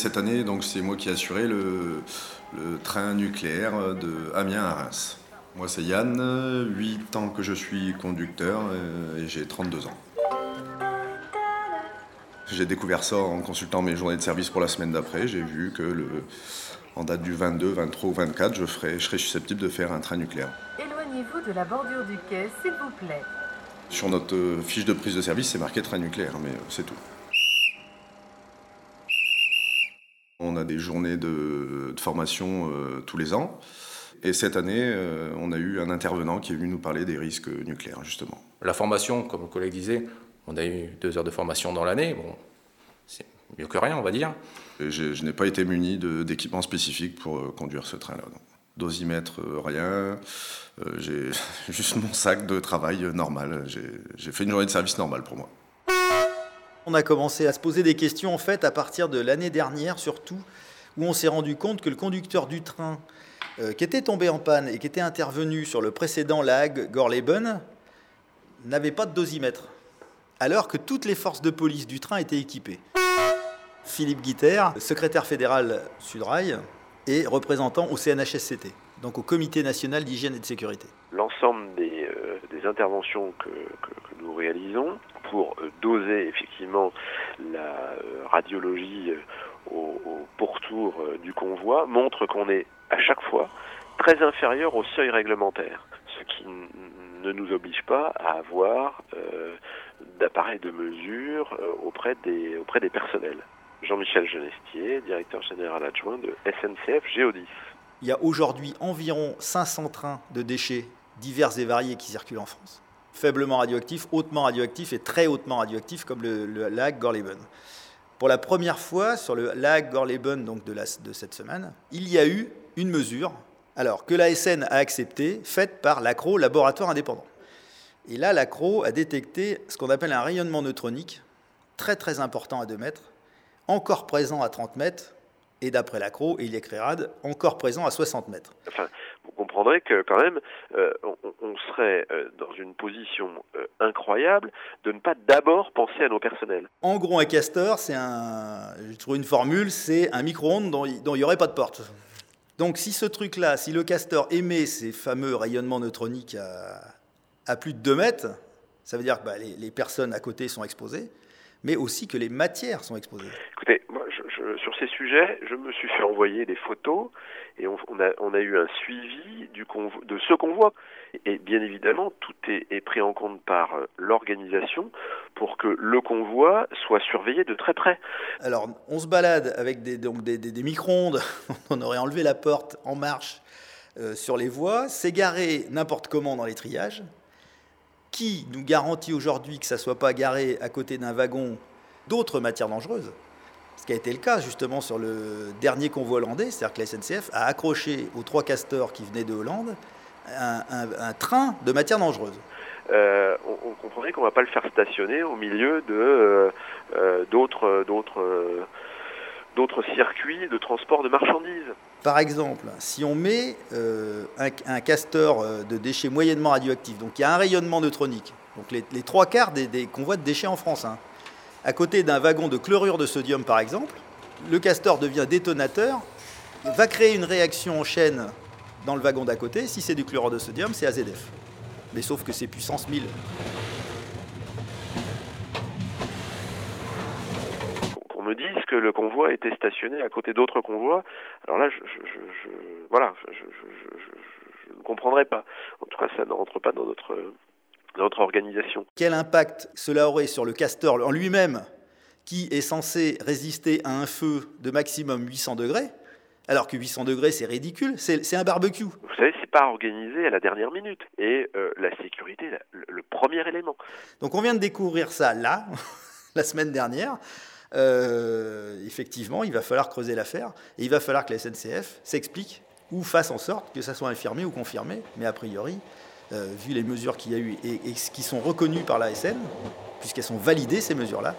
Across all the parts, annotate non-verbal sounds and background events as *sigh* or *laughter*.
Cette année, donc, c'est moi qui ai assuré le, le train nucléaire de Amiens à Reims. Moi, c'est Yann, 8 ans que je suis conducteur et j'ai 32 ans. J'ai découvert ça en consultant mes journées de service pour la semaine d'après. J'ai vu que le, en date du 22, 23 ou 24, je, ferai, je serais susceptible de faire un train nucléaire. Éloignez-vous de la bordure du quai, s'il vous plaît. Sur notre euh, fiche de prise de service, c'est marqué train nucléaire, mais euh, c'est tout. On a des journées de, de formation euh, tous les ans. Et cette année, euh, on a eu un intervenant qui est venu nous parler des risques nucléaires, justement. La formation, comme le collègue disait, on a eu deux heures de formation dans l'année. Bon, c'est mieux que rien, on va dire. Et Je, je n'ai pas été muni d'équipement spécifique pour euh, conduire ce train-là. Dosimètre, rien. Euh, J'ai *laughs* juste mon sac de travail normal. J'ai j'ai fait une journée de service normale pour moi. On a commencé à se poser des questions en fait à partir de l'année dernière surtout, où on s'est rendu compte que le conducteur du train euh, qui était tombé en panne et qui était intervenu sur le précédent lag Gorleben n'avait pas de dosimètre, alors que toutes les forces de police du train étaient équipées. Philippe Guiter, secrétaire fédéral Sudrail et représentant au CNHSCT, donc au Comité national d'hygiène et de sécurité. l'ensemble des, euh, interventions que nous réalisons pour euh, doser effectivement la euh, radiologie euh, au, pourtour du convoi montre qu'on est à chaque fois très inférieur au seuil réglementaire, ce qui ne nous oblige pas à avoir euh, d'appareils de mesure auprès des, auprès des personnels. Jean-Michel Genestier, directeur général adjoint de SNCF Géodis. Il y a aujourd'hui environ 500 trains de déchets divers et variés qui circulent en France. Faiblement radioactifs, hautement radioactifs et très hautement radioactifs, comme le, le lac Gorleben. Pour la première fois, sur le lac Gorleben donc de cette semaine, il y a eu une mesure alors, que l'ASN a acceptée, faite par l'ACRO, laboratoire indépendant. Et là, l'ACRO a détecté ce qu'on appelle un rayonnement neutronique, très très important à 2 mètres, encore présent à 30 mètres, et d'après l'ACRO et l'IECRERAD, encore présent à 60 mètres. Enfin, vous comprendrez que quand même, euh, on, serait euh, dans une position euh, incroyable de ne pas d'abord penser à nos personnels. En gros, un castor, c'est un. J'ai trouvé une formule, c'est un micro-ondes dont il n'y aurait pas de porte. Donc, si ce truc-là, si le castor émet ces fameux rayonnements neutroniques à, plus de 2 mètres, ça veut dire que bah, les personnes à côté sont exposées, mais aussi que les matières sont exposées. Écoutez, moi, je, je- sur ces sujets, je me suis fait envoyer des photos et on, on a, on a eu un suivi du convo- de ce qu'on voit. Et bien évidemment, tout est, est pris en compte par euh, l'organisation pour que le convoi soit surveillé de très près. Alors, on se balade avec des, donc des, des- des micro-ondes, *laughs* on aurait enlevé la porte en marche euh, sur les voies, s'égarer n'importe comment dans les triages. Qui nous garantit aujourd'hui que ça ne soit pas garé à côté d'un wagon d'autres matières dangereuses? Ce qui a été le cas justement sur le dernier convoi hollandais, c'est-à-dire que la SNCF a accroché aux trois castors qui venaient de Hollande un, train de matières dangereuses. euh, on, on comprendrait qu'on ne va pas le faire stationner au milieu de euh, euh, d'autres circuits de transport de marchandises. Par exemple, si on met euh, un, castor euh, de déchets moyennement radioactifs, donc il y a un rayonnement neutronique, donc les, trois quarts des, des convois de déchets en France, hein, à côté d'un wagon de chlorure de sodium par exemple, le castor devient détonateur, va créer une réaction en chaîne dans le wagon d'à côté. Si c'est du chlorure de sodium, c'est AZF. Mais sauf que c'est puissance 1000. Qu'on- Qu'on me dise que le convoi était stationné à côté d'autres convois, alors là, je, je, je, je- voilà, je, ne comprendrais pas. En tout cas, ça ne rentre pas dans notre, dans notre organisation. Quel impact cela aurait sur le castor en lui-même, qui est censé résister à un feu de maximum 800 degrés, alors que 800 degrés c'est ridicule, c'est un barbecue. Vous savez, c'est pas organisé à la dernière minute. Et euh, la sécurité, est la- le, le premier élément. Donc on vient de découvrir ça là, *laughs* la semaine dernière. Euh, effectivement, il va falloir creuser l'affaire et il va falloir que la SNCF s'explique ou fasse en sorte que ça soit infirmé ou confirmé. Mais a priori, euh, vu les mesures qu'il y a eu et, et qui sont reconnues par l'ASN, puisqu'elles sont validées ces mesures-là,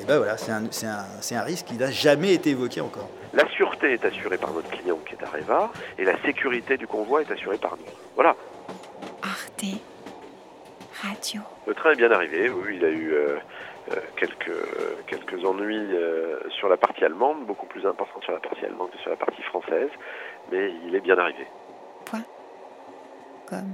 et ben voilà, c'est un, c'est un- c'est un risque qui n'a jamais été évoqué encore. La sûreté est assurée par notre client qui est Areva, et la sécurité du convoi est assurée par nous. Voilà. Arte Radio. Le train est bien arrivé, oui, il a eu, euh, quelques, quelques ennuis sur la partie allemande, beaucoup plus importants sur la partie allemande que sur la partie française, mais il est bien arrivé. Point. Comme?